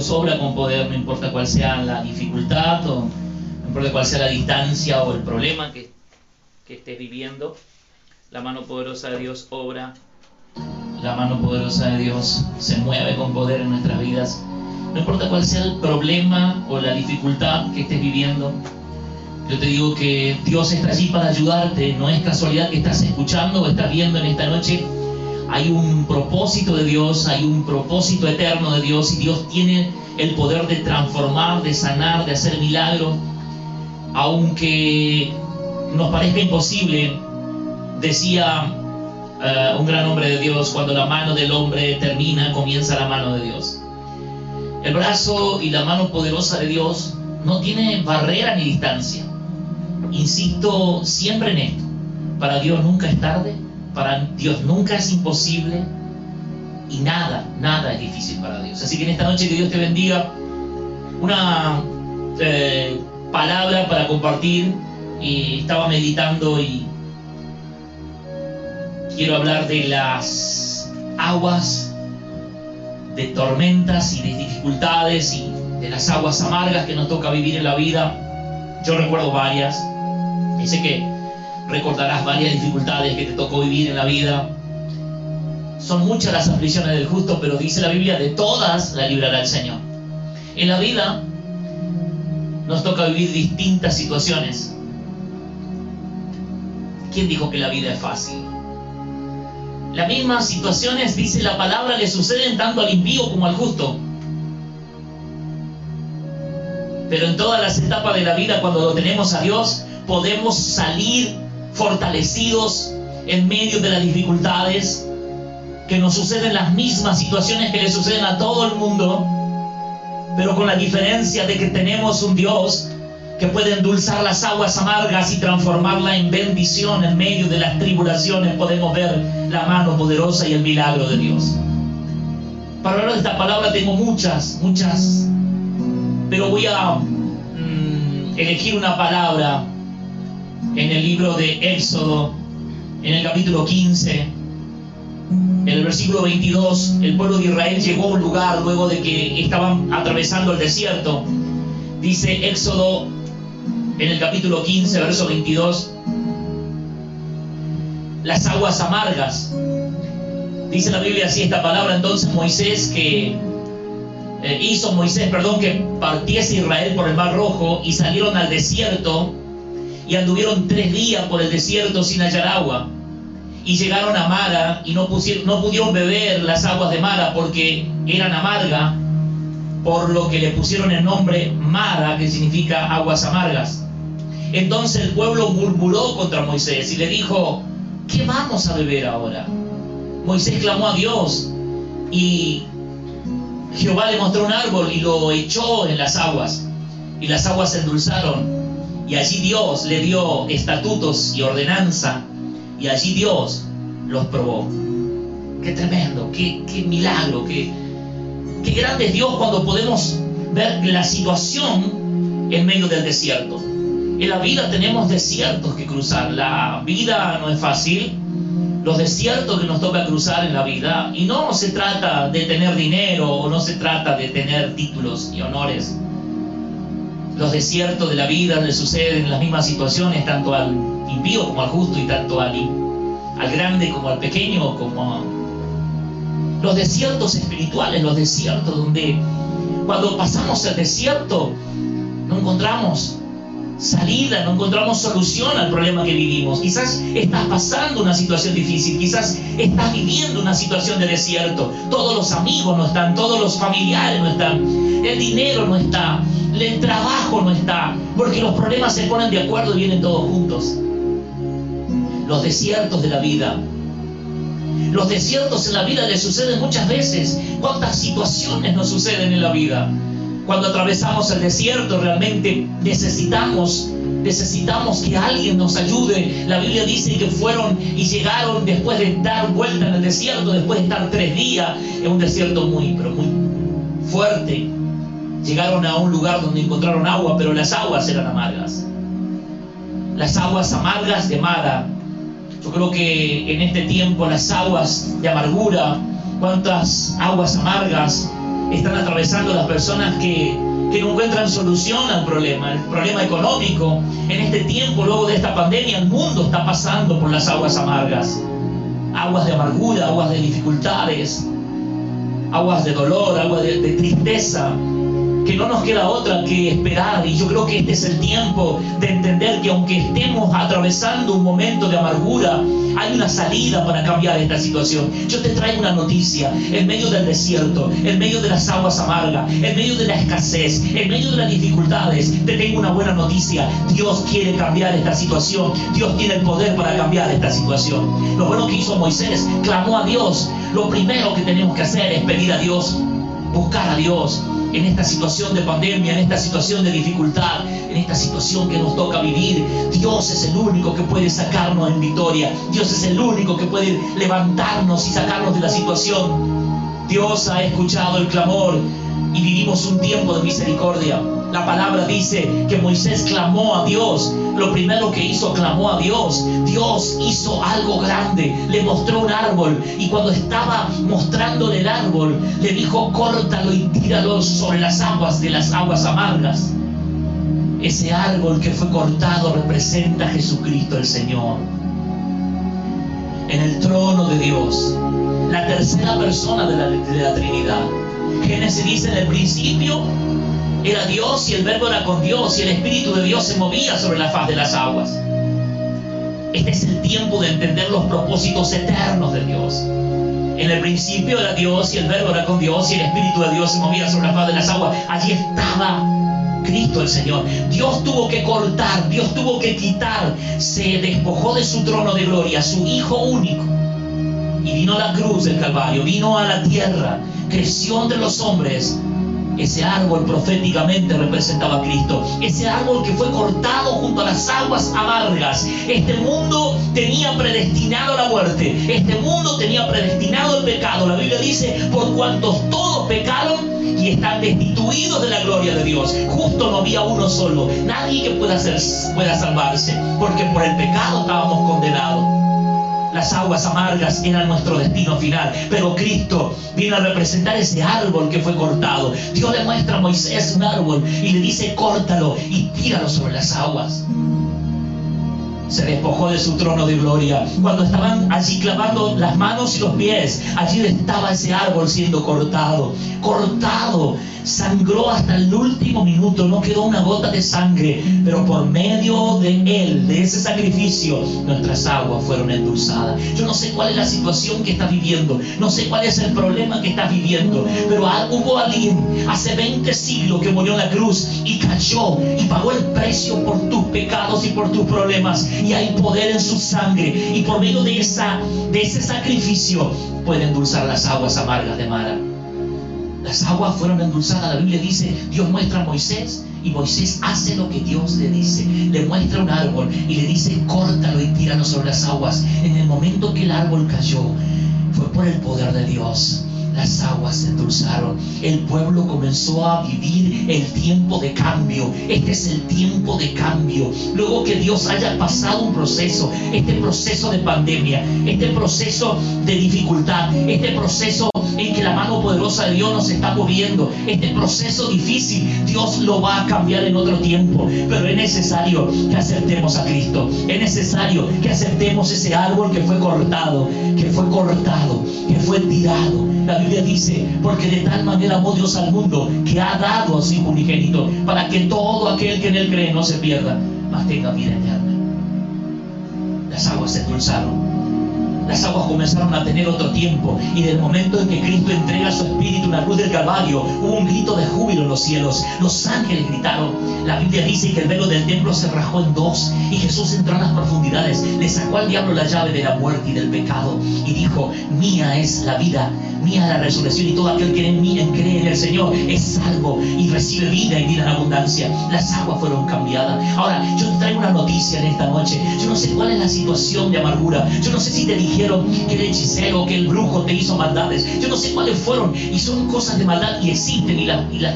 Dios obra con poder, no importa cuál sea la dificultad o no importa cuál sea la distancia o el problema que, que estés viviendo. La mano poderosa de Dios obra. La mano poderosa de Dios se mueve con poder en nuestras vidas. No importa cuál sea el problema o la dificultad que estés viviendo. Yo te digo que Dios está allí para ayudarte. No es casualidad que estás escuchando o estás viendo en esta noche hay un propósito de Dios, hay un propósito eterno de Dios y Dios tiene el poder de transformar, de sanar, de hacer milagros, aunque nos parezca imposible, decía eh, un gran hombre de Dios, cuando la mano del hombre termina, comienza la mano de Dios. El brazo y la mano poderosa de Dios no tiene barrera ni distancia. Insisto siempre en esto, para Dios nunca es tarde, para Dios nunca es imposible y nada, nada es difícil para Dios. Así que en esta noche que Dios te bendiga, una eh, palabra para compartir y estaba meditando y quiero hablar de las aguas, de tormentas y de dificultades y de las aguas amargas que nos toca vivir en la vida. Yo recuerdo varias. Sé que recordarás varias dificultades que te tocó vivir en la vida. Son muchas las aflicciones del justo, pero dice la Biblia, de todas la librará el Señor. En la vida nos toca vivir distintas situaciones. ¿Quién dijo que la vida es fácil? Las mismas situaciones, dice la palabra, le suceden tanto al impío como al justo. Pero en todas las etapas de la vida, cuando lo tenemos a Dios, podemos salir fortalecidos en medio de las dificultades, que nos suceden las mismas situaciones que le suceden a todo el mundo, pero con la diferencia de que tenemos un Dios que puede endulzar las aguas amargas y transformarla en bendición en medio de las tribulaciones, podemos ver la mano poderosa y el milagro de Dios. Para hablar de esta palabra tengo muchas, muchas, pero voy a mm, elegir una palabra en el libro de Éxodo, en el capítulo 15, en el versículo 22, el pueblo de Israel llegó a un lugar luego de que estaban atravesando el desierto. Dice Éxodo en el capítulo 15, verso 22, las aguas amargas. Dice la Biblia así esta palabra, entonces Moisés que eh, hizo Moisés, perdón, que partiese Israel por el mar rojo y salieron al desierto y anduvieron tres días por el desierto sin hallar agua. Y llegaron a Mara y no, pusieron, pudieron beber las aguas de Mara porque eran amargas, por lo que le pusieron el nombre Mara, que significa aguas amargas. Entonces el pueblo murmuró contra Moisés y le dijo, ¿qué vamos a beber ahora? Moisés clamó a Dios y Jehová le mostró un árbol y lo echó en las aguas y las aguas se endulzaron y allí Dios le dio estatutos y ordenanza. Y allí Dios los probó. Qué tremendo, qué, milagro, qué, qué grande es Dios cuando podemos ver la situación en medio del desierto. En la vida tenemos desiertos que cruzar. La vida no es fácil. Los desiertos que nos toca cruzar en la vida. Y no se trata de tener dinero o no se trata de tener títulos y honores los desiertos de la vida le suceden las mismas situaciones, tanto al impío como al justo, y tanto al, al grande como al pequeño, como los desiertos espirituales, los desiertos donde cuando pasamos el desierto no encontramos salida, no encontramos solución al problema que vivimos. Quizás estás pasando una situación difícil, quizás estás viviendo una situación de desierto. Todos los amigos no están, todos los familiares no están, el dinero no está, el trabajo no está, porque los problemas se ponen de acuerdo y vienen todos juntos. Los desiertos de la vida. Los desiertos en la vida le suceden muchas veces. ¿Cuántas situaciones nos suceden en la vida? Cuando atravesamos el desierto realmente necesitamos necesitamos que alguien nos ayude. La Biblia dice que fueron y llegaron después de dar vuelta en el desierto, después de estar tres días en un desierto muy, pero muy fuerte. Llegaron a un lugar donde encontraron agua, pero las aguas eran amargas. Las aguas amargas de Mara. Yo creo que en este tiempo las aguas de amargura, cuántas aguas amargas están atravesando las personas que, que no encuentran solución al problema, el problema económico. En este tiempo, luego de esta pandemia, el mundo está pasando por las aguas amargas. Aguas de amargura, aguas de dificultades, aguas de dolor, aguas de, de tristeza que no nos queda otra que esperar. Y yo creo que este es el tiempo de entender que aunque estemos atravesando un momento de amargura, hay una salida para cambiar esta situación. Yo te traigo una noticia. En medio del desierto, en medio de las aguas amargas, en medio de la escasez, en medio de las dificultades, te tengo una buena noticia. Dios quiere cambiar esta situación. Dios tiene el poder para cambiar esta situación. Lo bueno que hizo Moisés, clamó a Dios. Lo primero que tenemos que hacer es pedir a Dios, buscar a Dios, en esta situación de pandemia, en esta situación de dificultad, en esta situación que nos toca vivir. Dios es el único que puede sacarnos en victoria. Dios es el único que puede levantarnos y sacarnos de la situación. Dios ha escuchado el clamor y vivimos un tiempo de misericordia. La palabra dice que Moisés clamó a Dios. Lo primero que hizo, clamó a Dios. Dios hizo algo grande. Le mostró un árbol. Y cuando estaba mostrándole el árbol, le dijo, córtalo y tíralo sobre las aguas de las aguas amargas. Ese árbol que fue cortado representa a Jesucristo el Señor. En el trono de Dios. La tercera persona de la, de la Trinidad. Génesis dice en el principio era Dios y el verbo era con Dios y el Espíritu de Dios se movía sobre la faz de las aguas. Este es el tiempo de entender los propósitos eternos de Dios. En el principio era Dios y el verbo era con Dios y el Espíritu de Dios se movía sobre la faz de las aguas. Allí estaba Cristo el Señor. Dios tuvo que cortar, Dios tuvo que quitar, se despojó de su trono de gloria, su Hijo único. Y vino a la cruz del Calvario, vino a la tierra, creció entre los hombres ese árbol proféticamente representaba a Cristo. Ese árbol que fue cortado junto a las aguas amargas. Este mundo tenía predestinado la muerte. Este mundo tenía predestinado el pecado. La Biblia dice, por cuantos todos pecaron y están destituidos de la gloria de Dios. Justo no había uno solo. Nadie que pueda, pueda salvarse. Porque por el pecado estábamos condenados. Las aguas amargas eran nuestro destino final, pero Cristo vino a representar ese árbol que fue cortado. Dios le muestra a Moisés un árbol y le dice, córtalo y tíralo sobre las aguas se despojó de su trono de gloria. Cuando estaban allí clavando las manos y los pies, allí estaba ese árbol siendo cortado, cortado, sangró hasta el último minuto, no quedó una gota de sangre, pero por medio de él, de ese sacrificio, nuestras aguas fueron endulzadas. Yo no sé cuál es la situación que estás viviendo, no sé cuál es el problema que estás viviendo, pero hubo alguien hace 20 siglos que murió en la cruz y cayó y pagó el precio por tus pecados y por tus problemas y hay poder en su sangre y por medio de, esa, de ese sacrificio puede endulzar las aguas amargas de Mara. Las aguas fueron endulzadas. La Biblia dice, Dios muestra a Moisés y Moisés hace lo que Dios le dice. Le muestra un árbol y le dice, córtalo y tíralo sobre las aguas. En el momento que el árbol cayó, fue por el poder de Dios las aguas se endulzaron. El pueblo comenzó a vivir el tiempo de cambio. Este es el tiempo de cambio. Luego que Dios haya pasado un proceso, este proceso de pandemia, este proceso de dificultad, este proceso en que la mano poderosa de Dios nos está moviendo, este proceso difícil, Dios lo va a cambiar en otro tiempo. Pero es necesario que aceptemos a Cristo. Es necesario que aceptemos ese árbol que fue cortado, que fue cortado, que fue tirado la Biblia dice, porque de tal manera amó Dios al mundo que ha dado a su unigénito para que todo aquel que en él cree no se pierda, mas tenga vida eterna. Las aguas se endulzaron las aguas comenzaron a tener otro tiempo y del momento en que Cristo entrega su espíritu en la cruz del Calvario, hubo un grito de júbilo en los cielos. Los ángeles gritaron. La Biblia dice que el velo del templo se rajó en dos y Jesús entró en las profundidades, le sacó al diablo la llave de la muerte y del pecado y dijo, mía es la vida, mía la resurrección y todo aquel que en mí cree en el Señor es salvo y recibe vida y vida en abundancia. Las aguas fueron cambiadas. Ahora, yo te traigo una noticia en esta noche. Yo no sé cuál es la situación de amargura. Yo no sé si te dijeron que el hechicero, que el brujo te hizo maldades. Yo no sé cuáles fueron. Y son cosas de maldad y existen y,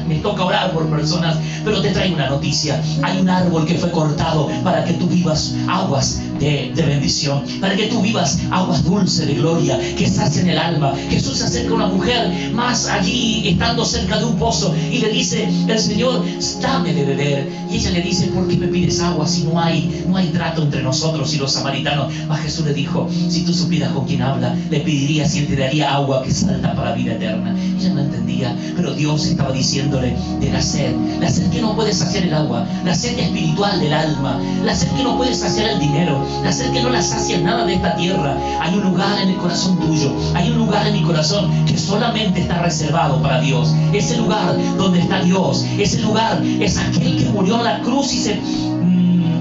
me toca orar por personas. Pero te traigo una noticia. Hay un árbol que fue cortado para que tú vivas aguas de, bendición. Para que tú vivas aguas dulces de gloria que sacian el alma. Jesús se acerca una mujer más allí estando cerca de un pozo y le dice, el Señor, dame de beber. Y ella le dice, ¿por qué me pides agua si no hay, no hay trato entre nosotros y los samaritanos? Mas Jesús le dijo, si tú supieras con quién habla, le pedirías y él te daría agua que salta para la vida eterna. Ella no entendía, pero Dios estaba diciéndole de la sed, la sed que no puede saciar el agua, la sed espiritual del alma, la sed que no puede saciar el dinero, la sed que no la sacia nada de esta tierra. Hay un lugar en el corazón tuyo, hay un lugar en mi corazón que solamente está reservado para Dios. Ese lugar donde está Dios, ese lugar es aquel que murió en la cruz y se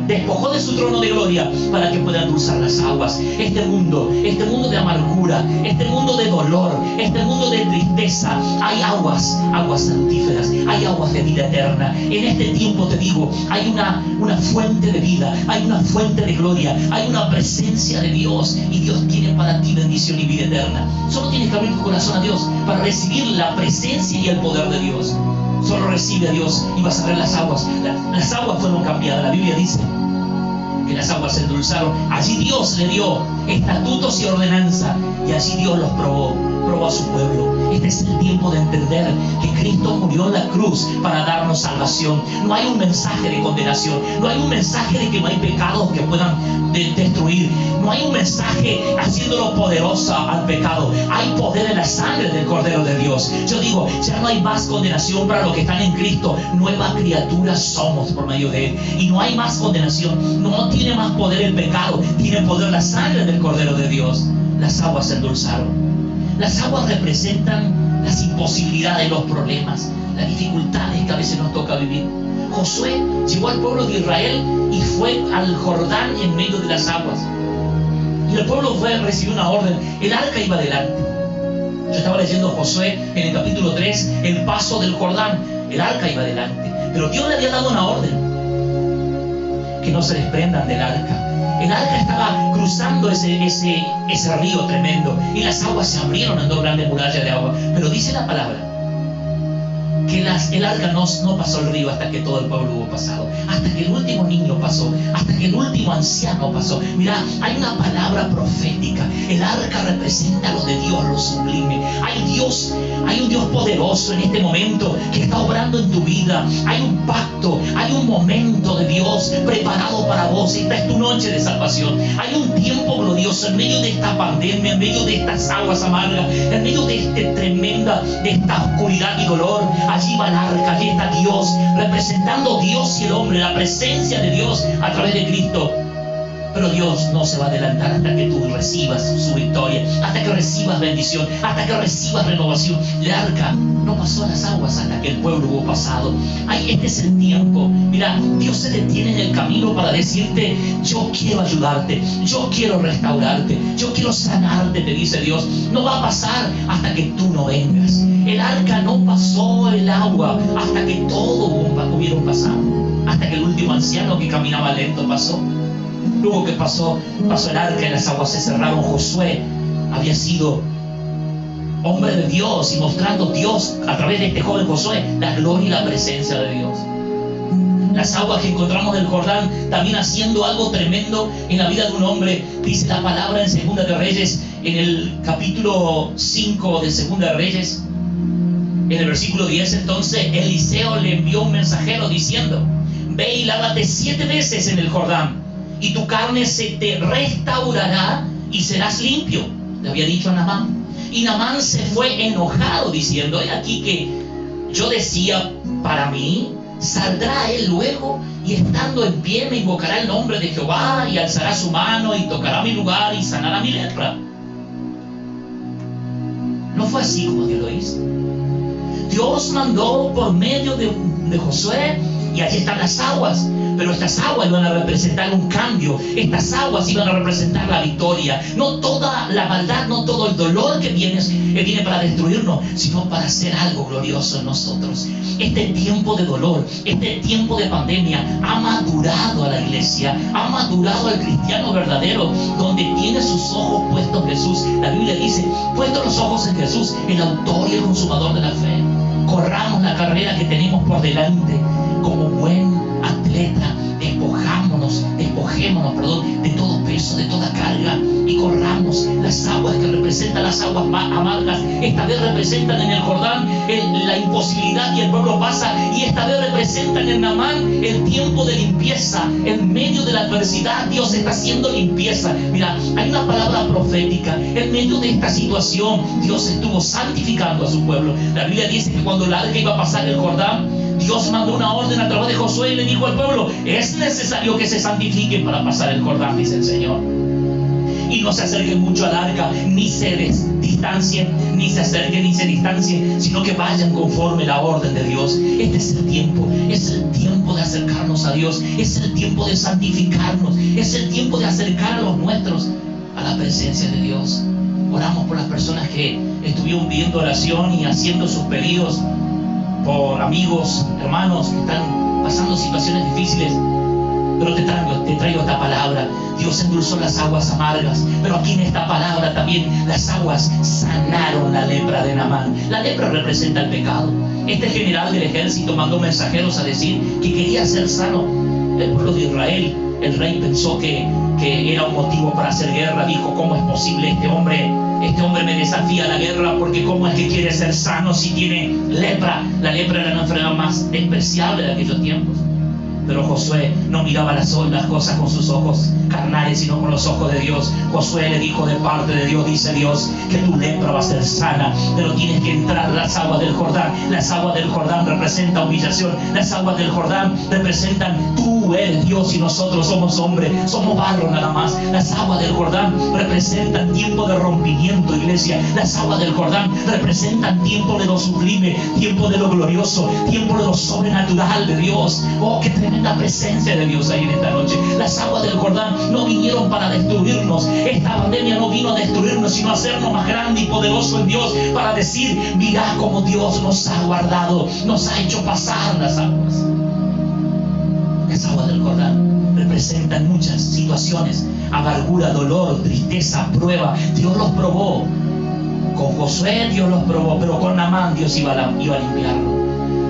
despojó de su trono de gloria para que puedan cruzar las aguas. Este mundo, este mundo de amargura, este mundo de dolor, este mundo de tristeza, hay aguas, aguas santíferas, hay aguas de vida eterna. En este tiempo te digo, hay una, una fuente de vida, hay una fuente de gloria, hay una presencia de Dios y Dios tiene para ti bendición y vida eterna. Solo tienes que abrir tu corazón a Dios para recibir la presencia y el poder de Dios. Solo recibe a Dios y vas a ver las aguas. Las aguas fueron cambiadas. La Biblia dice que las aguas se endulzaron. Allí Dios le dio estatutos y ordenanza y allí Dios los probó, probó a su pueblo. Este es el tiempo de entender que Cristo murió en la cruz para darnos salvación. No hay un mensaje de condenación, no hay un mensaje de que no hay pecados que puedan destruir, no hay un mensaje haciéndolo poderosa al pecado. Hay poder en la sangre del Cordero de Dios. Yo digo, ya no hay más condenación para los que están en Cristo. Nueva criatura somos por medio de Él. Y no hay más condenación. No tiene más poder el pecado. Tiene poder la sangre del Cordero de Dios. Las aguas se endulzaron. Las aguas representan las imposibilidades, los problemas, las dificultades que a veces nos toca vivir. Josué llegó al pueblo de Israel y fue al Jordán en medio de las aguas. Y el pueblo recibió una orden. El arca iba adelante. Yo estaba leyendo Josué en el capítulo 3, el paso del Jordán. El arca iba adelante. Pero Dios le había dado una orden. Que no se desprendan del arca. El arca estaba cruzando ese, ese, ese río tremendo y las aguas se abrieron en dos grandes murallas de agua. Pero dice la palabra que el arca no, pasó el río hasta que todo el pueblo hubo pasado, hasta que el último niño pasó, hasta que el último anciano pasó. Mira, hay una palabra profética. El arca representa lo de Dios, lo sublime. Hay Dios, hay un Dios poderoso en este momento que está obrando en tu vida. Hay un pacto, hay un momento de Dios preparado para vos. Esta es tu noche de salvación. Hay un tiempo glorioso en medio de esta pandemia, en medio de estas aguas amargas, en medio de este tremenda, de esta oscuridad y dolor allí va el arca, allí está Dios, representando Dios y el hombre, la presencia de Dios a través de Cristo. Pero Dios no se va a adelantar hasta que tú recibas su victoria, hasta que recibas bendición, hasta que recibas renovación. El arca no pasó a las aguas hasta que el pueblo hubo pasado. Ay, este es el tiempo. Mira, Dios se detiene en el camino para decirte, yo quiero ayudarte, yo quiero restaurarte, yo quiero sanarte, te dice Dios. No va a pasar hasta que tú no vengas. El arca no pasó el agua hasta que todo hubieron pasado. Hasta que el último anciano que caminaba lento pasó. Luego que pasó, pasó el arca y las aguas se cerraron. Josué había sido hombre de Dios y mostrando Dios a través de este joven Josué la gloria y la presencia de Dios. Las aguas que encontramos del Jordán también haciendo algo tremendo en la vida de un hombre. Dice la palabra en Segunda de Reyes, en el capítulo 5 de Segunda de Reyes, en el versículo 10 entonces Eliseo le envió un mensajero diciendo, ve y lávate siete veces en el Jordán y tu carne se te restaurará y serás limpio. Le había dicho a Namán. Y Namán se fue enojado diciendo, he aquí que yo decía para mí, saldrá él luego y estando en pie me invocará el nombre de Jehová y alzará su mano y tocará mi lugar y sanará mi lepra. No fue así como Dios lo hizo. Dios mandó por medio de, de Josué y allí están las aguas. Pero estas aguas iban a representar un cambio. Estas aguas iban a representar la victoria. No toda la maldad, no todo el dolor que viene, que viene para destruirnos, sino para hacer algo glorioso en nosotros. Este tiempo de dolor, este tiempo de pandemia ha madurado a la iglesia ha madurado el cristiano verdadero, donde tiene sus ojos puestos en Jesús. La Biblia dice, puestos los ojos en Jesús, el autor y el consumador de la fe. Corramos la carrera que tenemos por delante como buen que representan las aguas amargas. Esta vez representan en el Jordán la imposibilidad y el pueblo pasa y esta vez representan en Namán el tiempo de limpieza. En medio de la adversidad Dios está haciendo limpieza. Mira, hay una palabra profética. En medio de esta situación Dios estuvo santificando a su pueblo. La Biblia dice que cuando el arca iba a pasar el Jordán, Dios mandó una orden a través de Josué y le dijo al pueblo, es necesario que se santifiquen para pasar el Jordán, dice el Señor. Y no se acerquen mucho al arca, ni se distancien, ni se acerquen, ni se distancien, sino que vayan conforme la orden de Dios. Este es el tiempo, es el tiempo de acercarnos a Dios, es el tiempo de santificarnos, es el tiempo de acercar a los nuestros a la presencia de Dios. Oramos por las personas que estuvieron pidiendo oración y haciendo sus pedidos por amigos, hermanos que están pasando situaciones difíciles. Te traigo, te traigo esta palabra. Dios endulzó las aguas amargas. Pero aquí en esta palabra también las aguas sanaron la lepra de Namán. La lepra representa el pecado. Este general del ejército mandó mensajeros a decir que quería ser sano el pueblo de Israel. El rey pensó que, que era un motivo para hacer guerra. Dijo, ¿cómo es posible este hombre este hombre me desafía a la guerra porque cómo es que quiere ser sano si tiene lepra. La lepra era la enfermedad más despreciable de aquellos tiempos. Pero Josué no miraba las, las cosas con sus ojos carnales, sino con los ojos de Dios. Josué le dijo de parte de Dios, dice Dios, que tu lepra va a ser sana, pero tienes que entrar las aguas del Jordán. Las aguas del Jordán representan humillación, las aguas del Jordán representan eres Dios y nosotros somos hombres, somos barro nada más. Las aguas del Jordán representan tiempo de rompimiento, iglesia. Las aguas del Jordán representan tiempo de lo sublime, tiempo de lo glorioso, tiempo de lo sobrenatural de Dios. Oh, qué tremenda presencia de Dios ahí en esta noche. Las aguas del Jordán no vinieron para destruirnos. Esta pandemia no vino a destruirnos, sino a hacernos más grande y poderoso en Dios para decir, mira cómo Dios nos ha guardado, nos ha hecho pasar las aguas. Aguas del Jordán representan muchas situaciones, amargura, dolor, tristeza, prueba. Dios los probó. Con Josué Dios los probó, pero con Namán Dios iba a, iba a limpiarlo.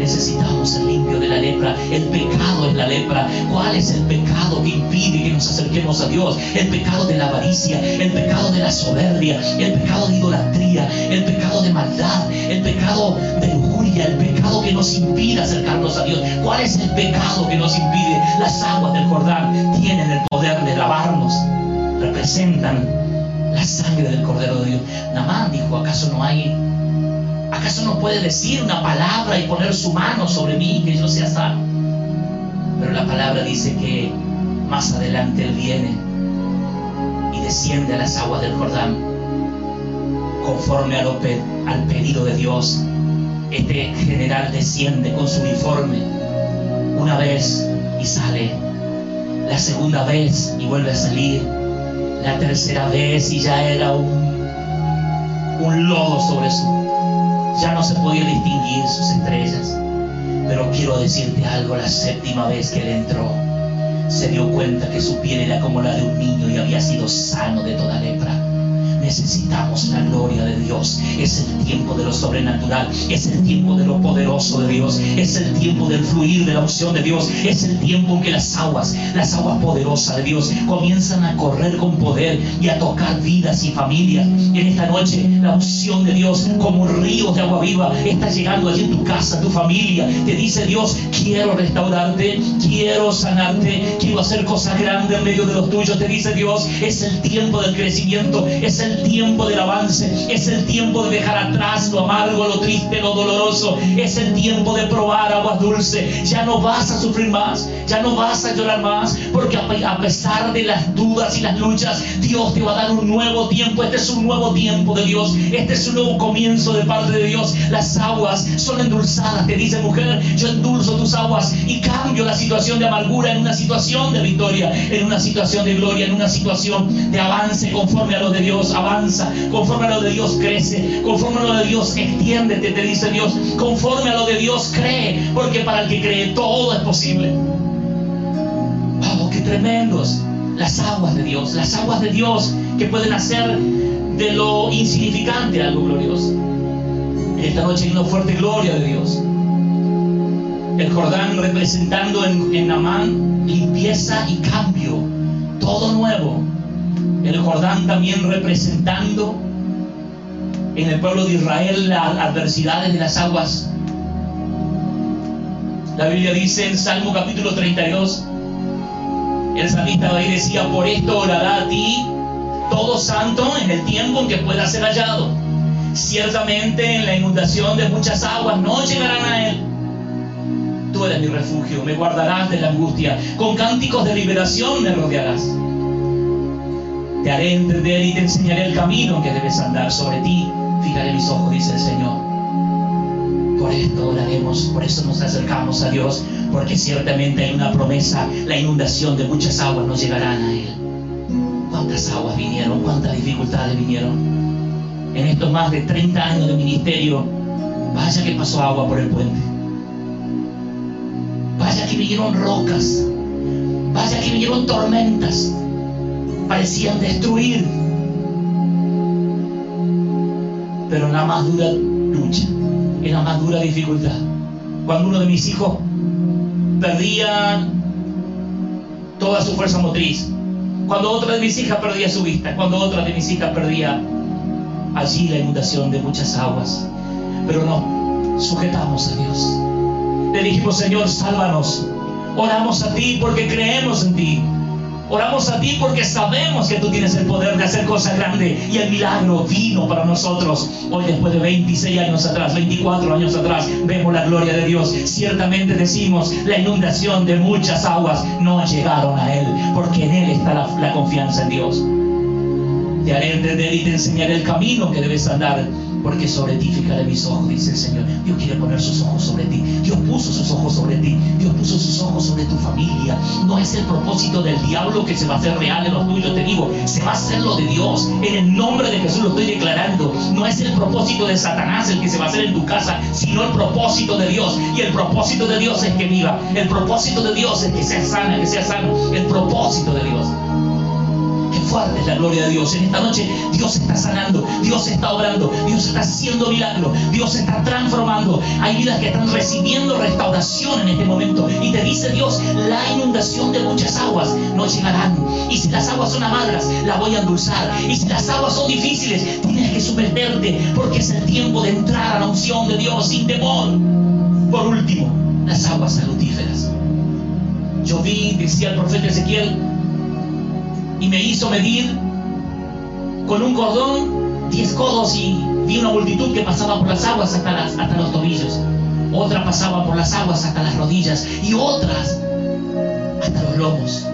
Necesitamos ser limpios de la lepra. El pecado es la lepra. ¿Cuál es el pecado que impide que nos acerquemos a Dios? El pecado de la avaricia, el pecado de la soberbia, el pecado de idolatría, el pecado de maldad, el pecado de lujuria, el pecado que nos impide acercarnos a Dios. ¿Cuál es el pecado que nos impide? Las aguas del Jordán tienen el poder de lavarnos. Representan la sangre del Cordero de Dios. Namán dijo, ¿acaso no hay ¿Acaso no puede decir una palabra y poner su mano sobre mí que yo sea sano? Pero la palabra dice que más adelante Él viene y desciende a las aguas del Jordán conforme al, pedido de Dios. Este general desciende con su uniforme una vez y sale, la segunda vez y vuelve a salir, la tercera vez y ya era un lodo sobre su ya no se podía distinguir sus estrellas. Pero quiero decirte algo, la séptima vez que él entró, se dio cuenta que su piel era como la de un niño y había sido sano de toda lepra. Necesitamos la gloria de Dios. Es el tiempo de lo sobrenatural. Es el tiempo de lo poderoso de Dios. Es el tiempo del fluir de la unción de Dios. Es el tiempo en que las aguas, las aguas poderosas de Dios comienzan a correr con poder y a tocar vidas y familias. En esta noche la unción de Dios como ríos de agua viva está llegando allí en tu casa, tu familia. Te dice Dios, quiero restaurarte, quiero sanarte, quiero hacer cosas grandes en medio de los tuyos. Te dice Dios, es el tiempo del crecimiento, es el tiempo del avance, es el tiempo de dejar atrás lo amargo, lo triste, lo doloroso, es el tiempo de probar aguas dulces. Ya no vas a sufrir más, ya no vas a llorar más, porque a pesar de las dudas y las luchas, Dios te va a dar un nuevo tiempo. Este es un nuevo tiempo de Dios, este es un nuevo comienzo de parte de Dios. Las aguas son endulzadas, te dice mujer, yo endulzo tus aguas y cambio la situación de amargura en una situación de victoria, en una situación de gloria, en una situación de avance conforme a lo de Dios avanza, conforme a lo de Dios crece, conforme a lo de Dios extiéndete, te dice Dios, conforme a lo de Dios cree, porque para el que cree todo es posible. Vamos, qué tremendos. Las aguas de Dios, las aguas de Dios que pueden hacer de lo insignificante algo glorioso. Esta noche hay una fuerte gloria de Dios. El Jordán representando en, en Amán limpieza y cambio, todo nuevo. El Jordán también representando en el pueblo de Israel las adversidades de las aguas. La Biblia dice en Salmo capítulo 32, el salmista ahí decía, por esto orará a ti todo santo en el tiempo en que pueda ser hallado. Ciertamente en la inundación de muchas aguas no llegarán a él. Tú eres mi refugio, me guardarás de la angustia, con cánticos de liberación me rodearás. Te haré entender y te enseñaré el camino que debes andar sobre ti. Fijaré mis ojos, dice el Señor. Por esto oraremos, por eso nos acercamos a Dios, porque ciertamente hay una promesa, la inundación de muchas aguas no llegarán a Él. ¿Cuántas aguas vinieron? ¿Cuántas dificultades vinieron? En estos más de 30 años de ministerio, vaya que pasó agua por el puente. Vaya que vinieron rocas. Vaya que vinieron tormentas. Parecían destruir. Pero en la más dura lucha, en la más dura dificultad, cuando uno de mis hijos perdía toda su fuerza motriz, cuando otra de mis hijas perdía su vista, cuando otra de mis hijas perdía allí la inundación de muchas aguas. Pero no, sujetamos a Dios. Le dijimos, Señor, sálvanos. Oramos a ti porque creemos en ti. Oramos a ti porque sabemos que tú tienes el poder de hacer cosas grandes y el milagro vino para nosotros. Hoy después de 26 años atrás, 24 años atrás, vemos la gloria de Dios. Ciertamente decimos, la inundación de muchas aguas no llegaron a Él, porque en Él está la, confianza en Dios. Te haré entender y te enseñaré el camino que debes andar porque sobre ti fijaré mis ojos, dice el Señor. Dios quiere poner sus ojos sobre ti. Dios puso sus ojos sobre ti. Dios puso sus ojos sobre tu familia. No es el propósito del diablo que se va a hacer real en los tuyos, te digo. Se va a hacer lo de Dios. En el nombre de Jesús lo estoy declarando. No es el propósito de Satanás el que se va a hacer en tu casa, sino el propósito de Dios. Y el propósito de Dios es que viva. El propósito de Dios es que sea sana, que sea sano. El propósito de Dios fuerte es la gloria de Dios. En esta noche Dios está sanando, Dios está obrando, Dios está haciendo milagros, Dios está transformando. Hay vidas que están recibiendo restauración en este momento. Y te dice Dios, la inundación de muchas aguas no llegarán. Y si las aguas son amargas, la voy a endulzar. Y si las aguas son difíciles, tienes que someterte porque es el tiempo de entrar a la unción de Dios sin temor. Por último, las aguas salutíferas. Yo vi, decía el profeta Ezequiel, y me hizo medir con un cordón 10 codos y vi una multitud que pasaba por las aguas hasta, los tobillos. Otra pasaba por las aguas hasta las rodillas y otras hasta los lomos.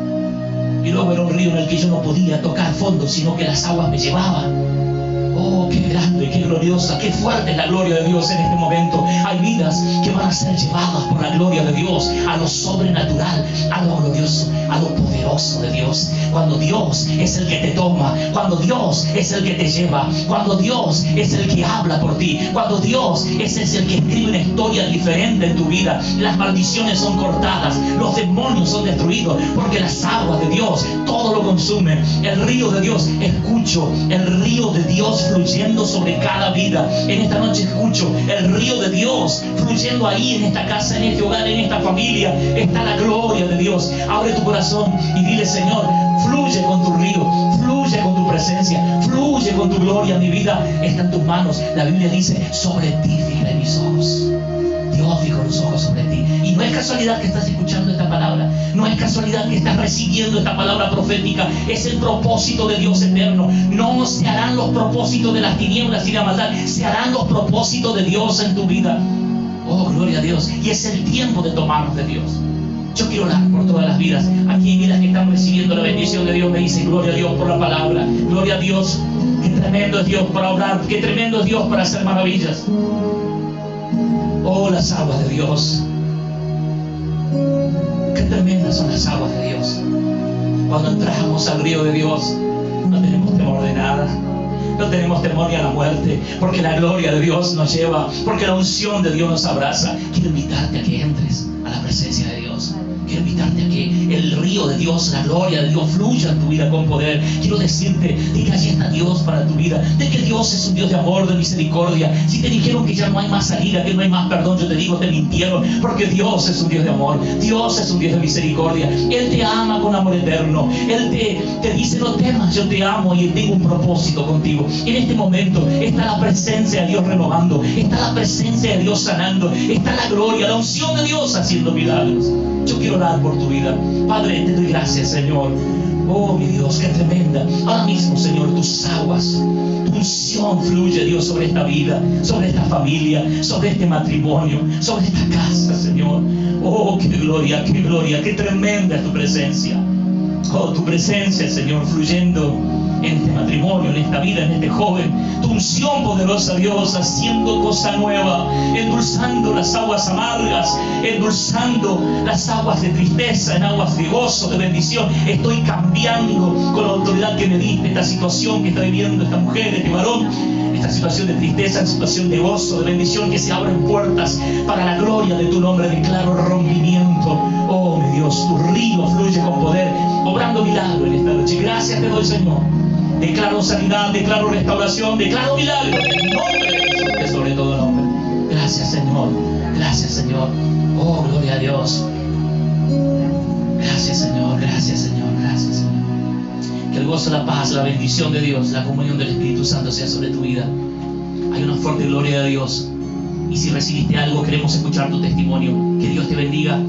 Y luego era un río en el que yo no podía tocar fondo, sino que las aguas me llevaban. Oh, qué grande, qué gloriosa, qué fuerte es la gloria de Dios en este momento. Hay vidas que van a ser llevadas por la gloria de Dios a lo sobrenatural, a lo glorioso, a lo poderoso de Dios. Cuando Dios es el que te toma, cuando Dios es el que te lleva, cuando Dios es el que habla por ti, cuando Dios es el que escribe una historia diferente en tu vida, las maldiciones son cortadas, los demonios son destruidos, porque las aguas de Dios todo lo consumen. El río de Dios, escucho, el río de Dios fluyendo sobre cada vida. En esta noche escucho el río de Dios fluyendo ahí en esta casa, en este hogar, en esta familia. Está la gloria de Dios. Abre tu corazón y dile, Señor, fluye con tu río, fluye con tu presencia, fluye con tu gloria. Mi vida está en tus manos. La Biblia dice, sobre ti fijaré mis ojos. Y no es casualidad que estás escuchando esta palabra. No es casualidad que estás recibiendo esta palabra profética. Es el propósito de Dios eterno. No se harán los propósitos de las tinieblas y la maldad. Se harán los propósitos de Dios en tu vida. Oh, gloria a Dios. Y es el tiempo de tomarnos de Dios. Yo quiero orar por todas las vidas. Aquí hay vidas que están recibiendo la bendición de Dios. Me dice, gloria a Dios por la palabra. Gloria a Dios. Qué tremendo es Dios para obrar. Qué tremendo es Dios para hacer maravillas. Oh, las aguas de Dios. Qué tremendas son las aguas de Dios. Cuando entramos al río de Dios, no tenemos temor de nada. No tenemos temor ni a la muerte, porque la gloria de Dios nos lleva, porque la unción de Dios nos abraza. Quiero invitarte a que entres a la presencia de Dios A que el río de Dios, la gloria de Dios fluya en tu vida con poder. Quiero decirte de que allí está Dios para tu vida, de que Dios es un Dios de amor, de misericordia. Si te dijeron que ya no hay más salida, que no hay más perdón, yo te digo, te mintieron, porque Dios es un Dios de amor, Dios es un Dios de misericordia. Él te ama con amor eterno. Él te, te dice, no temas, yo te amo y tengo un propósito contigo. En este momento está la presencia de Dios renovando, está la presencia de Dios sanando, está la gloria, la unción de Dios haciendo milagros. Yo quiero orar por tu vida. Padre, te doy gracias, Señor. Oh, mi Dios, qué tremenda. Ahora mismo, Señor, tus aguas, tu unción fluye, Dios, sobre esta vida, sobre esta familia, sobre este matrimonio, sobre esta casa, Señor. Oh, qué gloria, qué gloria, qué tremenda es tu presencia. Oh, tu presencia, Señor, fluyendo en este matrimonio, en esta vida, en este joven. Tu unción poderosa, Dios, haciendo cosa nueva, endulzando las aguas amargas, endulzando las aguas de tristeza en aguas de gozo, de bendición. Estoy cambiando con la autoridad que me diste esta situación que está viviendo esta mujer, este varón, esta situación de tristeza, esta situación de gozo, de bendición, que se abren puertas para la gloria de tu nombre. Declaro rompimiento. Oh, mi Dios, tu río fluye con poder, obrando milagro en esta noche. Gracias te doy, Señor. Declaro sanidad, declaro restauración, declaro milagro en nombre sobre todo nombre. Gracias, Señor. Gracias, Señor. Oh, gloria a Dios. Gracias, Señor. Gracias, Señor. Que el gozo, la paz, la bendición de Dios, la comunión del Espíritu Santo sea sobre tu vida. Hay una fuerte gloria de Dios. Y si recibiste algo, queremos escuchar tu testimonio. Que Dios te bendiga.